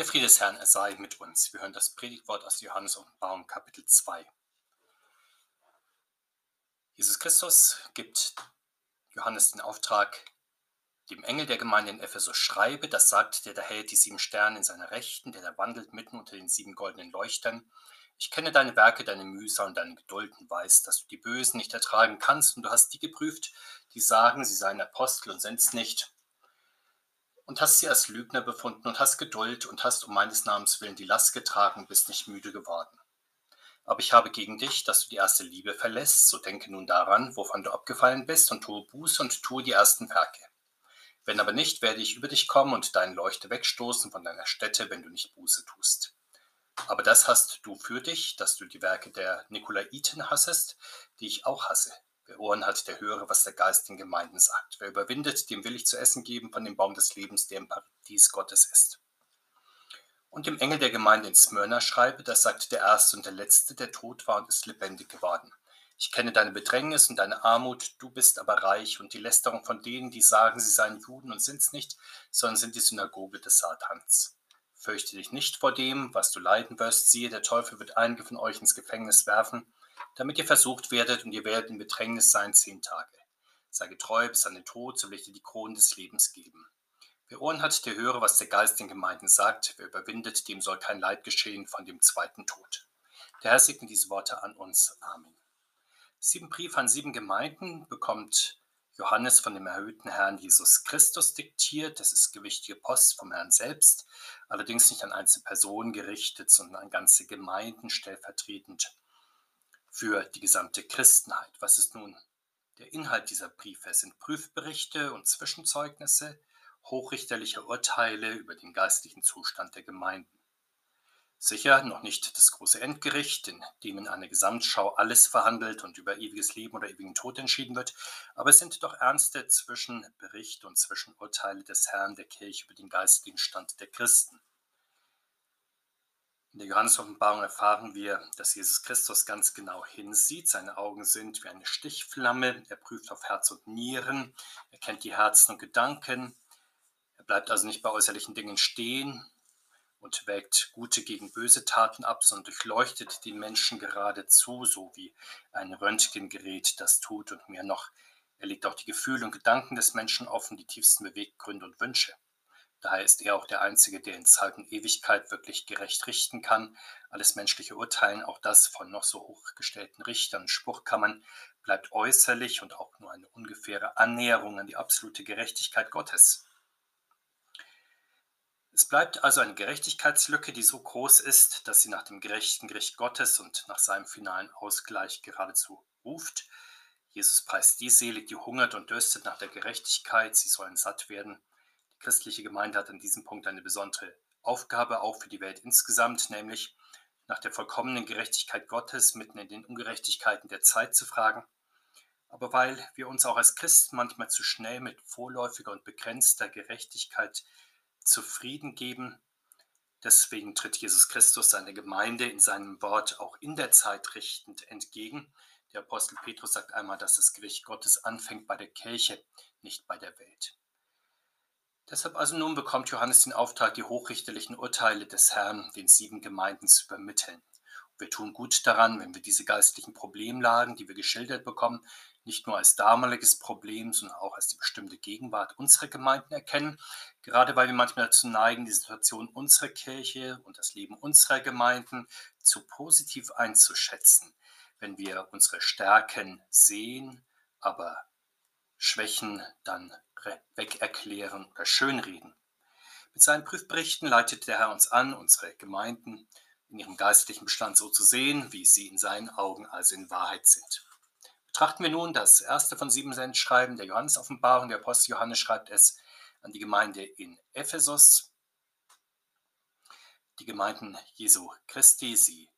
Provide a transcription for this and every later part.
Der Friede des Herrn, er sei mit uns. Wir hören das Predigtwort aus Johannes Offenbarung Kapitel 2. Jesus Christus gibt Johannes den Auftrag, dem Engel der Gemeinde in Ephesus schreibe, das sagt der, der hält die sieben Sterne in seiner Rechten, der da wandelt mitten unter den sieben goldenen Leuchtern. Ich kenne deine Werke, deine Mühsal und deine Geduld und weiß, dass du die Bösen nicht ertragen kannst und du hast die geprüft, die sagen, sie seien Apostel und sind's nicht und hast sie als Lügner befunden und hast Geduld und hast um meines Namens willen die Last getragen bist nicht müde geworden. Aber ich habe gegen dich, dass du die erste Liebe verlässt, so denke nun daran, wovon du abgefallen bist, und tue Buße und tue die ersten Werke. Wenn aber nicht, werde ich über dich kommen und deinen Leuchte wegstoßen von deiner Stätte, wenn du nicht Buße tust. Aber das hast du für dich, dass du die Werke der Nikolaiten hassest, die ich auch hasse. Wer Ohren hat, der höre, was der Geist den Gemeinden sagt. Wer überwindet, dem will ich zu essen geben von dem Baum des Lebens, der im Paradies Gottes ist. Und dem Engel der Gemeinde in Smyrna schreibe, das sagt der Erste und der Letzte, der tot war und ist lebendig geworden. Ich kenne deine Bedrängnis und deine Armut, du bist aber reich und die Lästerung von denen, die sagen, sie seien Juden und sind's nicht, sondern sind die Synagoge des Satans. Fürchte dich nicht vor dem, was du leiden wirst, siehe, der Teufel wird einige von euch ins Gefängnis werfen, damit ihr versucht werdet und ihr werdet in Bedrängnis sein zehn Tage. Sei getreu bis an den Tod, so will ich dir die Kronen des Lebens geben. Wer Ohren hat, der höre, was der Geist den Gemeinden sagt. Wer überwindet, dem soll kein Leid geschehen von dem zweiten Tod. Der Herr segne diese Worte an uns. Amen. Sieben Briefe an sieben Gemeinden bekommt Johannes von dem erhöhten Herrn Jesus Christus diktiert. Das ist gewichtige Post vom Herrn selbst, allerdings nicht an einzelne Personen gerichtet, sondern an ganze Gemeinden stellvertretend für die gesamte Christenheit. Was ist nun der Inhalt dieser Briefe? Es sind Prüfberichte und Zwischenzeugnisse, hochrichterliche Urteile über den geistlichen Zustand der Gemeinden. Sicher noch nicht das große Endgericht, in dem in einer Gesamtschau alles verhandelt und über ewiges Leben oder ewigen Tod entschieden wird, aber es sind doch ernste Zwischenberichte und Zwischenurteile des Herrn der Kirche über den geistlichen Stand der Christen. In der Johannes-Offenbarung erfahren wir, dass Jesus Christus ganz genau hinsieht. Seine Augen sind wie eine Stichflamme. Er prüft auf Herz und Nieren. Er kennt die Herzen und Gedanken. Er bleibt also nicht bei äußerlichen Dingen stehen und wägt gute gegen böse Taten ab, sondern durchleuchtet die Menschen geradezu, so wie ein Röntgengerät das tut und mehr noch. Er legt auch die Gefühle und Gedanken des Menschen offen, die tiefsten Beweggründe und Wünsche. Daher ist er auch der Einzige, der in Zeit und Ewigkeit wirklich gerecht richten kann. Alles menschliche Urteilen, auch das von noch so hochgestellten Richtern und Spruchkammern, bleibt äußerlich und auch nur eine ungefähre Annäherung an die absolute Gerechtigkeit Gottes. Es bleibt also eine Gerechtigkeitslücke, die so groß ist, dass sie nach dem gerechten Gericht Gottes und nach seinem finalen Ausgleich geradezu ruft. Jesus preist die selig, die hungert und dürstet nach der Gerechtigkeit, sie sollen satt werden christliche Gemeinde hat an diesem Punkt eine besondere Aufgabe, auch für die Welt insgesamt, nämlich nach der vollkommenen Gerechtigkeit Gottes mitten in den Ungerechtigkeiten der Zeit zu fragen. Aber weil wir uns auch als Christen manchmal zu schnell mit vorläufiger und begrenzter Gerechtigkeit zufrieden geben, deswegen tritt Jesus Christus seiner Gemeinde in seinem Wort auch in der Zeit richtend entgegen. Der Apostel Petrus sagt einmal, dass das Gericht Gottes anfängt bei der Kirche, nicht bei der Welt. Deshalb also nun bekommt Johannes den Auftrag, die hochrichterlichen Urteile des Herrn den sieben Gemeinden zu übermitteln. wir tun gut daran, wenn wir diese geistlichen Problemlagen, die wir geschildert bekommen, nicht nur als damaliges Problem, sondern auch als die bestimmte Gegenwart unserer Gemeinden erkennen, gerade weil wir manchmal dazu neigen, die Situation unserer Kirche und das Leben unserer Gemeinden zu positiv einzuschätzen, wenn wir unsere Stärken sehen, aber Schwächen dann wegerklären oder schönreden. Mit seinen Prüfberichten leitet der Herr uns an, unsere Gemeinden in ihrem geistlichen Bestand so zu sehen, wie sie in seinen Augen also in Wahrheit sind. Betrachten wir nun das erste von sieben Sendschreiben der Johannes-Offenbarung. Der Apostel Johannes schreibt es an die Gemeinde in Ephesus. Die Gemeinden Jesu Christi, sie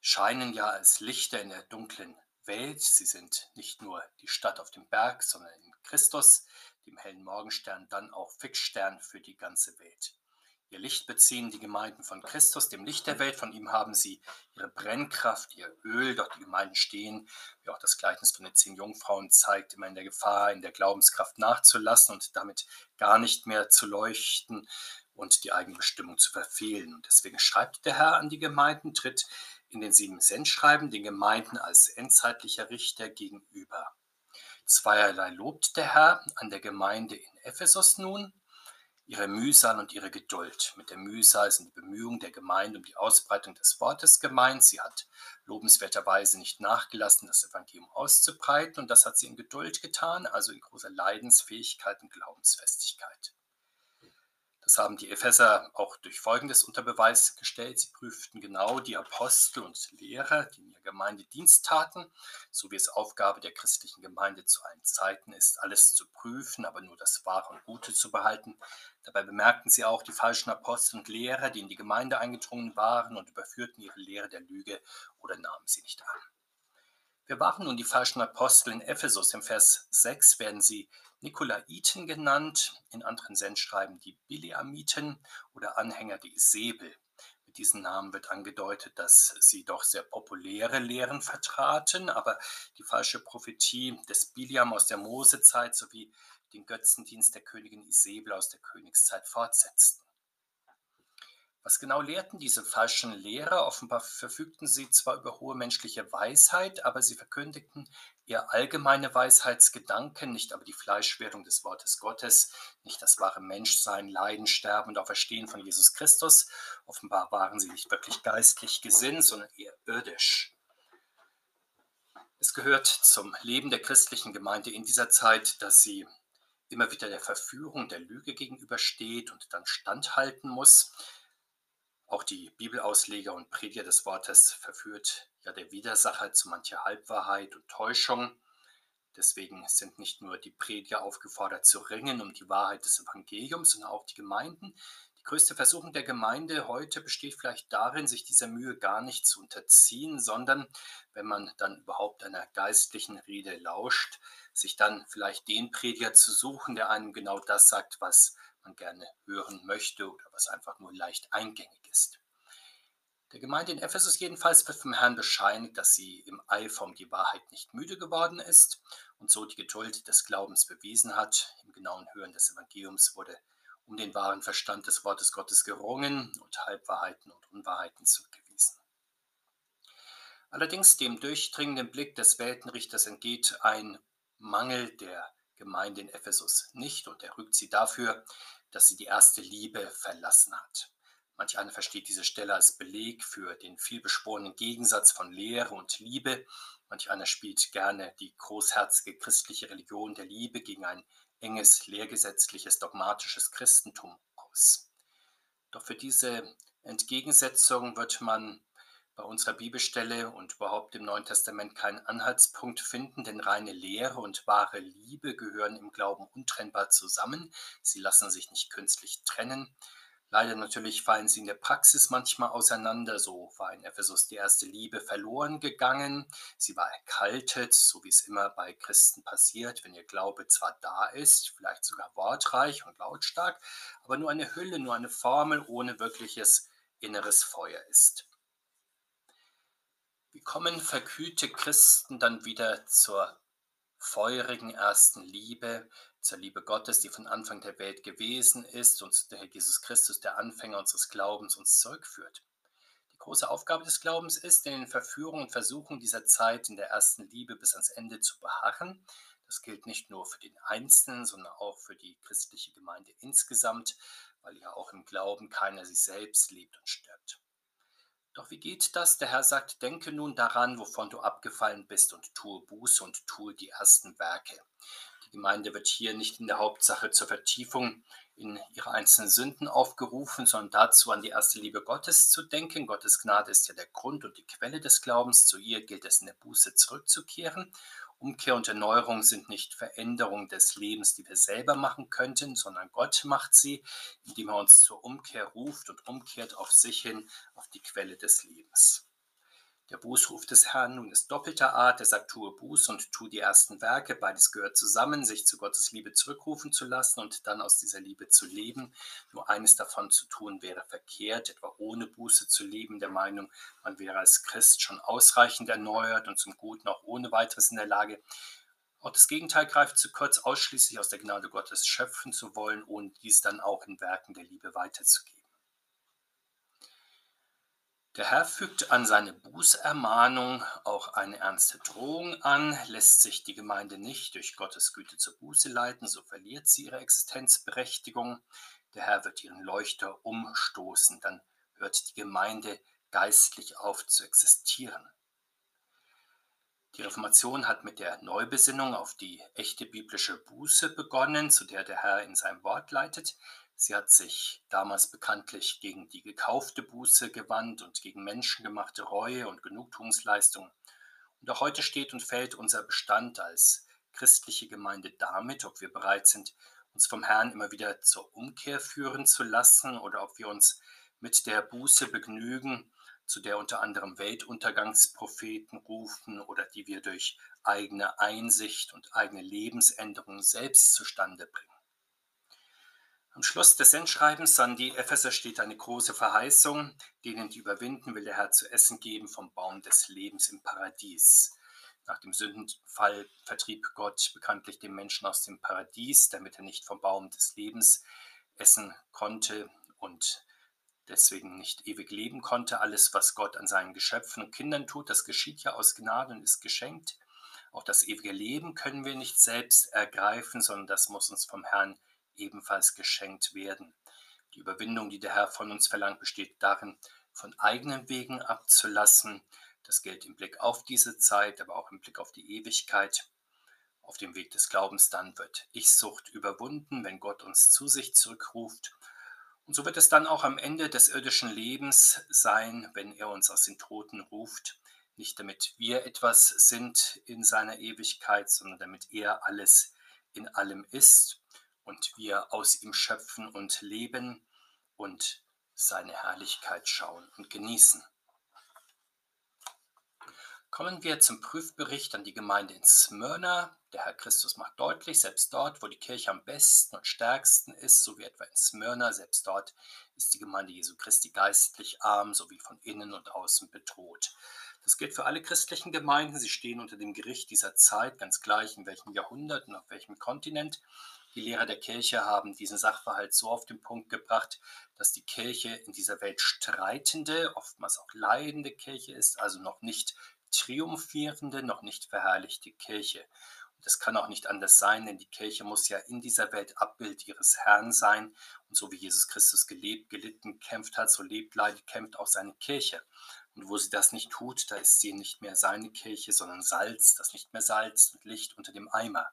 scheinen ja als Lichter in der dunklen Welt. Sie sind nicht nur die Stadt auf dem Berg, sondern in Christus, dem hellen Morgenstern, dann auch Fixstern für die ganze Welt. Ihr Licht beziehen die Gemeinden von Christus, dem Licht der Welt. Von ihm haben sie ihre Brennkraft, ihr Öl. Doch die Gemeinden stehen, wie auch das Gleichnis von den zehn Jungfrauen zeigt, immer in der Gefahr, in der Glaubenskraft nachzulassen und damit gar nicht mehr zu leuchten. und die eigene Bestimmung zu verfehlen. Und deswegen schreibt der Herr an die Gemeinden, tritt in den sieben Sendschreiben den Gemeinden als endzeitlicher Richter gegenüber. Zweierlei lobt der Herr an der Gemeinde in Ephesus nun, ihre Mühsal und ihre Geduld. Mit der Mühsal sind die Bemühungen der Gemeinde um die Ausbreitung des Wortes gemeint. Sie hat lobenswerterweise nicht nachgelassen, das Evangelium auszubreiten, und das hat sie in Geduld getan, also in großer Leidensfähigkeit und Glaubensfestigkeit. Das haben die Epheser auch durch Folgendes unter Beweis gestellt. Sie prüften genau die Apostel und Lehrer, die in ihrer Gemeinde Dienst taten, so wie es Aufgabe der christlichen Gemeinde zu allen Zeiten ist, alles zu prüfen, aber nur das Wahre und Gute zu behalten. Dabei bemerkten sie auch die falschen Apostel und Lehrer, die in die Gemeinde eingedrungen waren und überführten ihre Lehre der Lüge oder nahmen sie nicht an. Wir waren nun die falschen Apostel in Ephesus. Im Vers 6 werden sie Nikolaiten genannt, in anderen Sendschreiben die Biliamiten oder Anhänger der Isebel. Mit diesen Namen wird angedeutet, dass sie doch sehr populäre Lehren vertraten, aber die falsche Prophetie des Biliam aus der Mosezeit sowie den Götzendienst der Königin Isebel aus der Königszeit fortsetzten. Was genau lehrten diese falschen Lehrer? Offenbar verfügten sie zwar über hohe menschliche Weisheit, aber sie verkündigten eher allgemeine Weisheitsgedanken, nicht aber die Fleischwerdung des Wortes Gottes, nicht das wahre Menschsein, Leiden, Sterben und Auferstehen von Jesus Christus. Offenbar waren sie nicht wirklich geistlich gesinnt, sondern eher irdisch. Es gehört zum Leben der christlichen Gemeinde in dieser Zeit, dass sie immer wieder der Verführung der Lüge gegenübersteht und dann standhalten muss. Auch die Bibelausleger und Prediger des Wortes verführt ja der Widersacher zu mancher Halbwahrheit und Täuschung. Deswegen sind nicht nur die Prediger aufgefordert zu ringen um die Wahrheit des Evangeliums, sondern auch die Gemeinden. Die größte Versuchung der Gemeinde heute besteht vielleicht darin, sich dieser Mühe gar nicht zu unterziehen, sondern, wenn man dann überhaupt einer geistlichen Rede lauscht, sich dann vielleicht den Prediger zu suchen, der einem genau das sagt, was man gerne hören möchte oder was einfach nur leicht eingängig ist. Der Gemeinde in Ephesus jedenfalls wird vom Herrn bescheinigt, dass sie im Eifer um die Wahrheit nicht müde geworden ist und so die Geduld des Glaubens bewiesen hat. Im genauen Hören des Evangeliums wurde um den wahren Verstand des Wortes Gottes gerungen und Halbwahrheiten und Unwahrheiten zurückgewiesen. Allerdings dem durchdringenden Blick des Weltenrichters entgeht ein Mangel der Gemeinde in Ephesus nicht und er rügt sie dafür, dass sie die erste Liebe verlassen hat. Manch einer versteht diese Stelle als Beleg für den vielbeschworenen Gegensatz von Lehre und Liebe. Manch einer spielt gerne die großherzige christliche Religion der Liebe gegen ein enges, lehrgesetzliches, dogmatisches Christentum aus. Doch für diese Entgegensetzung wird man bei unserer Bibelstelle und überhaupt im Neuen Testament keinen Anhaltspunkt finden, denn reine Lehre und wahre Liebe gehören im Glauben untrennbar zusammen. Sie lassen sich nicht künstlich trennen. Leider natürlich fallen sie in der Praxis manchmal auseinander. So war in Ephesus die erste Liebe verloren gegangen. Sie war erkaltet, so wie es immer bei Christen passiert, wenn ihr Glaube zwar da ist, vielleicht sogar wortreich und lautstark, aber nur eine Hülle, nur eine Formel ohne wirkliches inneres Feuer ist. Wie kommen verkühlte Christen dann wieder zur feurigen ersten Liebe, zur Liebe Gottes, die von Anfang der Welt gewesen ist und der Herr Jesus Christus, der Anfänger unseres Glaubens, uns zurückführt? Die große Aufgabe des Glaubens ist, in den Verführungen und Versuchungen dieser Zeit in der ersten Liebe bis ans Ende zu beharren. Das gilt nicht nur für den Einzelnen, sondern auch für die christliche Gemeinde insgesamt, weil ja auch im Glauben keiner sich selbst lebt und stirbt. Doch wie geht das? Der Herr sagt, denke nun daran, wovon du abgefallen bist und tue Buße und tue die ersten Werke. Die Gemeinde wird hier nicht in der Hauptsache zur Vertiefung in ihre einzelnen Sünden aufgerufen, sondern dazu an die erste Liebe Gottes zu denken. Gottes Gnade ist ja der Grund und die Quelle des Glaubens. Zu ihr gilt es in der Buße zurückzukehren Umkehr und Erneuerung sind nicht Veränderungen des Lebens, die wir selber machen könnten, sondern Gott macht sie, indem er uns zur Umkehr ruft und umkehrt auf sich hin, auf die Quelle des Lebens. Der Bußruf des Herrn nun ist doppelter Art. Er sagt, tue Buß und tue die ersten Werke. Beides gehört zusammen, sich zu Gottes Liebe zurückrufen zu lassen und dann aus dieser Liebe zu leben. Nur eines davon zu tun wäre verkehrt, etwa ohne Buße zu leben, der Meinung, man wäre als Christ schon ausreichend erneuert und zum Guten auch ohne weiteres in der Lage. Auch das Gegenteil greift zu kurz, ausschließlich aus der Gnade Gottes schöpfen zu wollen und dies dann auch in Werken der Liebe weiterzugeben. Der Herr fügt an seine Bußermahnung auch eine ernste Drohung an. Lässt sich die Gemeinde nicht durch Gottes Güte zur Buße leiten, so verliert sie ihre Existenzberechtigung. Der Herr wird ihren Leuchter umstoßen, dann hört die Gemeinde geistlich auf zu existieren. Die Reformation hat mit der Neubesinnung auf die echte biblische Buße begonnen, zu der der Herr in seinem Wort leitet. Sie hat sich damals bekanntlich gegen die gekaufte Buße gewandt und gegen menschengemachte Reue und Genugtuungsleistung. Und auch heute steht und fällt unser Bestand als christliche Gemeinde damit, ob wir bereit sind, uns vom Herrn immer wieder zur Umkehr führen zu lassen oder ob wir uns mit der Buße begnügen, zu der unter anderem Weltuntergangspropheten rufen oder die wir durch eigene Einsicht und eigene Lebensänderung selbst zustande bringen. Am Schluss des Sendschreibens an die Epheser steht eine große Verheißung, denen die überwinden, will der Herr zu essen geben vom Baum des Lebens im Paradies. Nach dem Sündenfall vertrieb Gott bekanntlich den Menschen aus dem Paradies, damit er nicht vom Baum des Lebens essen konnte und deswegen nicht ewig leben konnte. Alles, was Gott an seinen Geschöpfen und Kindern tut, das geschieht ja aus Gnade und ist geschenkt. Auch das ewige Leben können wir nicht selbst ergreifen, sondern das muss uns vom Herrn ebenfalls geschenkt werden. Die Überwindung, die der Herr von uns verlangt, besteht darin, von eigenen Wegen abzulassen. Das gilt im Blick auf diese Zeit, aber auch im Blick auf die Ewigkeit. Auf dem Weg des Glaubens dann wird Ich-Sucht überwunden, wenn Gott uns zu sich zurückruft und so wird es dann auch am Ende des irdischen Lebens sein, wenn er uns aus den Toten ruft, nicht damit wir etwas sind in seiner Ewigkeit, sondern damit er alles in allem ist und wir aus ihm schöpfen und leben und seine Herrlichkeit schauen und genießen. Kommen wir zum Prüfbericht an die Gemeinde in Smyrna. Der Herr Christus macht deutlich, selbst dort, wo die Kirche am besten und stärksten ist, so wie etwa in Smyrna, selbst dort ist die Gemeinde Jesu Christi geistlich arm, sowie von innen und außen bedroht. Das gilt für alle christlichen Gemeinden. Sie stehen unter dem Gericht dieser Zeit, ganz gleich in welchem Jahrhundert und auf welchem Kontinent. Die Lehrer der Kirche haben diesen Sachverhalt so auf den Punkt gebracht, dass die Kirche in dieser Welt streitende, oftmals auch leidende Kirche ist, also noch nicht triumphierende, noch nicht verherrlichte Kirche. Und das kann auch nicht anders sein, denn die Kirche muss ja in dieser Welt Abbild ihres Herrn sein. Und so wie Jesus Christus gelebt, gelitten, kämpft hat, so lebt, leidet, kämpft auch seine Kirche. Und wo sie das nicht tut, da ist sie nicht mehr seine Kirche, sondern Salz, das nicht mehr Salz und Licht unter dem Eimer.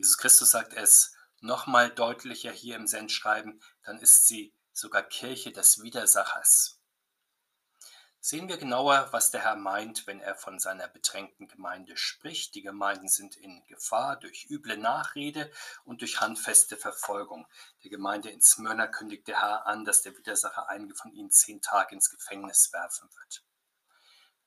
Jesus Christus sagt es nochmal deutlicher hier im Sendschreiben, dann ist sie sogar Kirche des Widersachers. Sehen wir genauer, was der Herr meint, wenn er von seiner bedrängten Gemeinde spricht. Die Gemeinden sind in Gefahr durch üble Nachrede und durch handfeste Verfolgung. Der Gemeinde in Smyrna kündigt der Herr an, dass der Widersacher einige von ihnen zehn Tage ins Gefängnis werfen wird.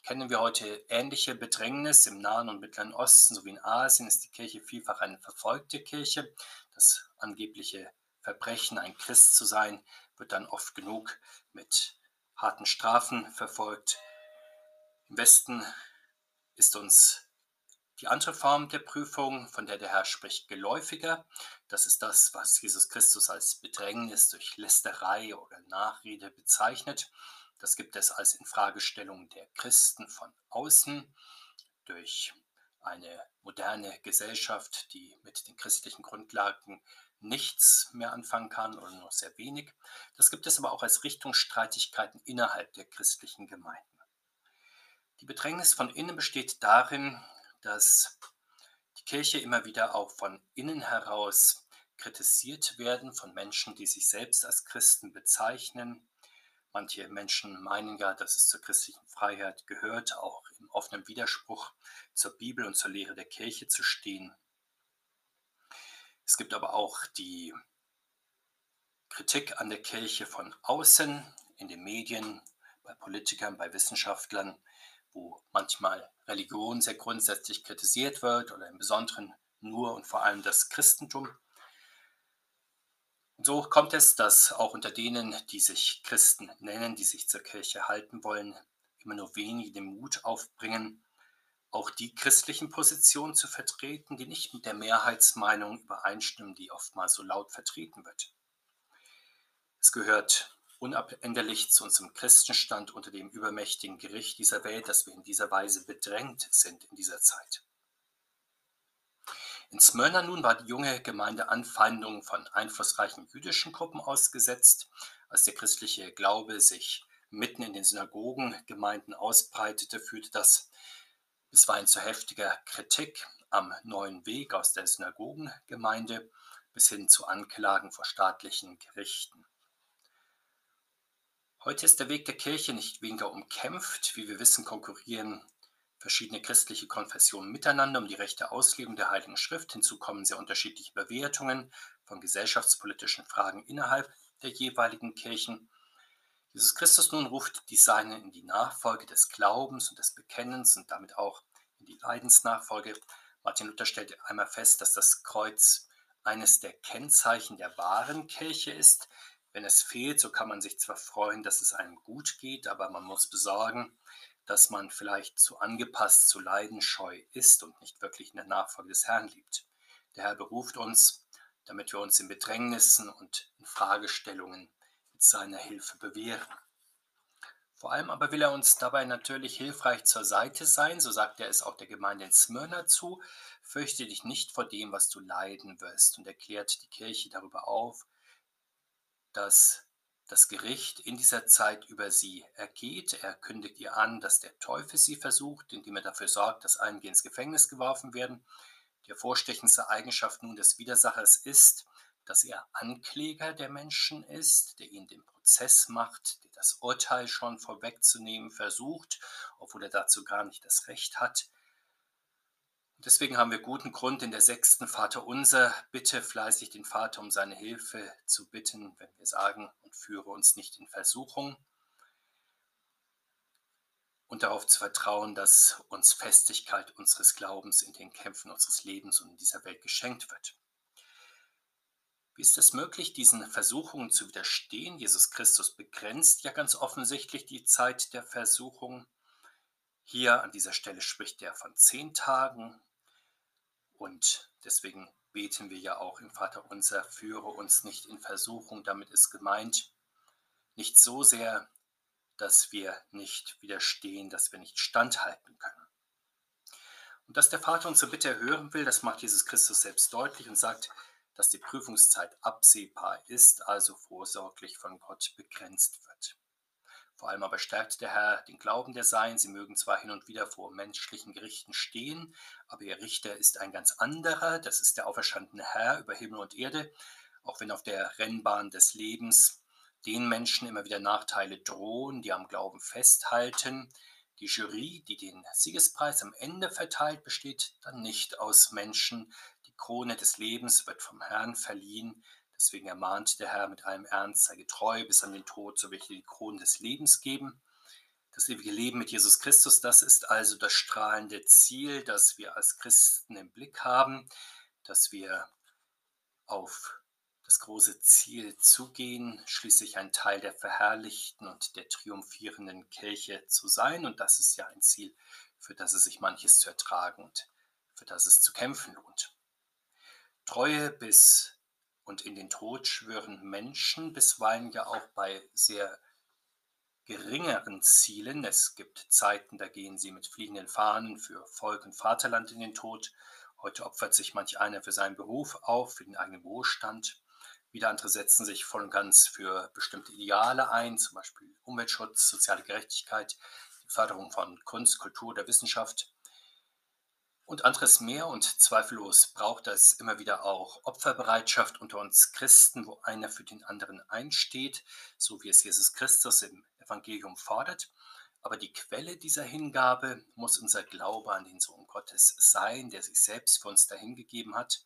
Kennen wir heute ähnliche Bedrängnis im Nahen und Mittleren Osten sowie in Asien, ist die Kirche vielfach eine verfolgte Kirche. Das angebliche Verbrechen, ein Christ zu sein, wird dann oft genug mit harten Strafen verfolgt. Im Westen ist uns die andere Form der Prüfung, von der der Herr spricht, geläufiger. Das ist das, was Jesus Christus als Bedrängnis durch Lästerei oder Nachrede bezeichnet. Das gibt es als Infragestellung der Christen von außen durch eine moderne Gesellschaft, die mit den christlichen Grundlagen nichts mehr anfangen kann oder nur sehr wenig. Das gibt es aber auch als Richtungsstreitigkeiten innerhalb der christlichen Gemeinden. Die Bedrängnis von innen besteht darin, dass die Kirche immer wieder auch von innen heraus kritisiert werden von Menschen, die sich selbst als Christen bezeichnen. Manche Menschen meinen ja, dass es zur christlichen Freiheit gehört, auch im offenen Widerspruch zur Bibel und zur Lehre der Kirche zu stehen. Es gibt aber auch die Kritik an der Kirche von außen, in den Medien, bei Politikern, bei Wissenschaftlern, wo manchmal Religion sehr grundsätzlich kritisiert wird oder im Besonderen nur und vor allem das Christentum. So kommt es, dass auch unter denen, die sich Christen nennen, die sich zur Kirche halten wollen, immer nur wenige den Mut aufbringen, auch die christlichen Positionen zu vertreten, die nicht mit der Mehrheitsmeinung übereinstimmen, die oftmals so laut vertreten wird. Es gehört unabänderlich zu unserem Christenstand unter dem übermächtigen Gericht dieser Welt, dass wir in dieser Weise bedrängt sind in dieser Zeit. In Smyrna nun war die junge Gemeinde Anfeindungen von einflussreichen jüdischen Gruppen ausgesetzt, als der christliche Glaube sich mitten in den Synagogengemeinden ausbreitete, führte das bisweilen zu heftiger Kritik am neuen Weg aus der Synagogengemeinde bis hin zu Anklagen vor staatlichen Gerichten. Heute ist der Weg der Kirche nicht weniger umkämpft. Wie wir wissen, konkurrieren verschiedene christliche Konfessionen miteinander um die rechte Auslegung der Heiligen Schrift. Hinzu kommen sehr unterschiedliche Bewertungen von gesellschaftspolitischen Fragen innerhalb der jeweiligen Kirchen. Jesus Christus nun ruft die Seinen in die Nachfolge des Glaubens und des Bekennens und damit auch in die Leidensnachfolge. Martin Luther stellt einmal fest, dass das Kreuz eines der Kennzeichen der wahren Kirche ist. Wenn es fehlt, so kann man sich zwar freuen, dass es einem gut geht, aber man muss besorgen, dass man vielleicht zu angepasst, zu leidenscheu ist und nicht wirklich in der Nachfolge des Herrn liebt. Der Herr beruft uns, damit wir uns in Bedrängnissen und in Fragestellungen seiner Hilfe bewähren. Vor allem aber will er uns dabei natürlich hilfreich zur Seite sein, so sagt er es auch der Gemeinde in Smyrna zu. Fürchte dich nicht vor dem, was du leiden wirst, und erklärt die Kirche darüber auf, dass das Gericht in dieser Zeit über sie ergeht. Er kündigt ihr an, dass der Teufel sie versucht, indem er dafür sorgt, dass einige ins Gefängnis geworfen werden. Die hervorstechendste Eigenschaft nun des Widersachers ist, dass er Ankläger der Menschen ist, der ihnen den Prozess macht, der das Urteil schon vorwegzunehmen versucht, obwohl er dazu gar nicht das Recht hat. Deswegen haben wir guten Grund, in der sechsten Vater unser Bitte fleißig den Vater um seine Hilfe zu bitten, wenn wir sagen, und führe uns nicht in Versuchung. Und darauf zu vertrauen, dass uns Festigkeit unseres Glaubens in den Kämpfen unseres Lebens und in dieser Welt geschenkt wird. Wie ist es möglich, diesen Versuchungen zu widerstehen? Jesus Christus begrenzt ja ganz offensichtlich die Zeit der Versuchung. Hier an dieser Stelle spricht er von zehn Tagen und deswegen beten wir ja auch im Vater unser, führe uns nicht in Versuchung. Damit ist gemeint, nicht so sehr, dass wir nicht widerstehen, dass wir nicht standhalten können. Und dass der Vater unsere Bitte hören will, das macht Jesus Christus selbst deutlich und sagt, dass die Prüfungszeit absehbar ist, also vorsorglich von Gott begrenzt wird. Vor allem aber stärkt der Herr den Glauben der Seinen. Sie mögen zwar hin und wieder vor menschlichen Gerichten stehen, aber ihr Richter ist ein ganz anderer. Das ist der auferstandene Herr über Himmel und Erde, auch wenn auf der Rennbahn des Lebens den Menschen immer wieder Nachteile drohen, die am Glauben festhalten. Die Jury, die den Siegespreis am Ende verteilt, besteht dann nicht aus Menschen, die Krone des Lebens wird vom Herrn verliehen. Deswegen ermahnt der Herr mit allem Ernst, sei getreu bis an den Tod, so dir die Krone des Lebens geben. Das ewige Leben mit Jesus Christus, das ist also das strahlende Ziel, das wir als Christen im Blick haben, dass wir auf das große Ziel zugehen, schließlich ein Teil der verherrlichten und der triumphierenden Kirche zu sein. Und das ist ja ein Ziel, für das es sich manches zu ertragen und für das es zu kämpfen lohnt. Treue bis und in den Tod schwören Menschen bisweilen ja auch bei sehr geringeren Zielen. Es gibt Zeiten, da gehen sie mit fliegenden Fahnen für Volk und Vaterland in den Tod. Heute opfert sich manch einer für seinen Beruf auf, für den eigenen Wohlstand. Wieder andere setzen sich voll und ganz für bestimmte Ideale ein, zum Beispiel Umweltschutz, soziale Gerechtigkeit, die Förderung von Kunst, Kultur, der Wissenschaft und anderes mehr und zweifellos braucht es immer wieder auch Opferbereitschaft unter uns Christen, wo einer für den anderen einsteht, so wie es Jesus Christus im Evangelium fordert. Aber die Quelle dieser Hingabe muss unser Glaube an den Sohn Gottes sein, der sich selbst für uns dahingegeben hat.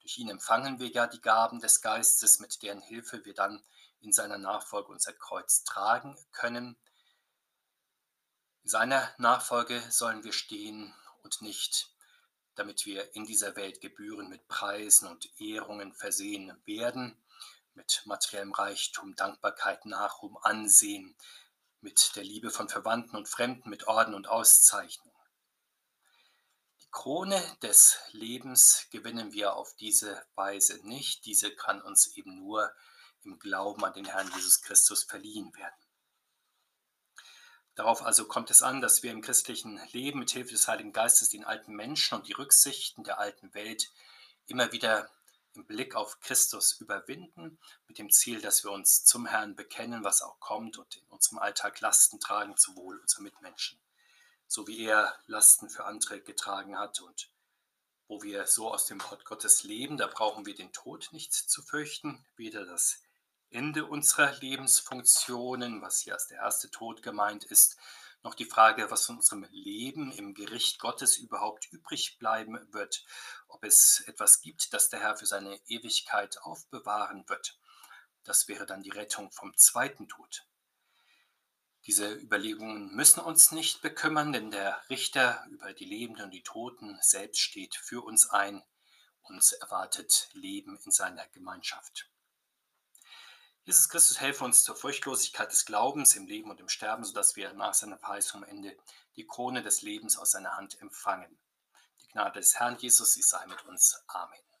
Durch ihn empfangen wir ja die Gaben des Geistes, mit deren Hilfe wir dann in seiner Nachfolge unser Kreuz tragen können. In seiner Nachfolge sollen wir stehen und nicht damit wir in dieser Welt Gebühren mit Preisen und Ehrungen versehen werden, mit materiellem Reichtum, Dankbarkeit, Nachruhm, Ansehen, mit der Liebe von Verwandten und Fremden, mit Orden und Auszeichnungen. Krone des Lebens gewinnen wir auf diese Weise nicht. Diese kann uns eben nur im Glauben an den Herrn Jesus Christus verliehen werden. Darauf also kommt es an, dass wir im christlichen Leben mit Hilfe des Heiligen Geistes den alten Menschen und die Rücksichten der alten Welt immer wieder im Blick auf Christus überwinden, mit dem Ziel, dass wir uns zum Herrn bekennen, was auch kommt und in unserem Alltag Lasten tragen zum Wohl unserer Mitmenschen, so wie er Lasten für andere getragen hat und wo wir so aus dem Wort Gottes leben, da brauchen wir den Tod nicht zu fürchten, weder das Ende unserer Lebensfunktionen, was hier als der erste Tod gemeint ist, noch die Frage, was von unserem Leben im Gericht Gottes überhaupt übrig bleiben wird, ob es etwas gibt, das der Herr für seine Ewigkeit aufbewahren wird. Das wäre dann die Rettung vom zweiten Tod. Diese Überlegungen müssen uns nicht bekümmern, denn der Richter über die Lebenden und die Toten selbst steht für uns ein. Uns erwartet Leben in seiner Gemeinschaft. Jesus Christus helfe uns zur Furchtlosigkeit des Glaubens im Leben und im Sterben, sodass wir nach seiner Verheißung am Ende die Krone des Lebens aus seiner Hand empfangen. Die Gnade des Herrn Jesus, sie sei mit uns. Amen.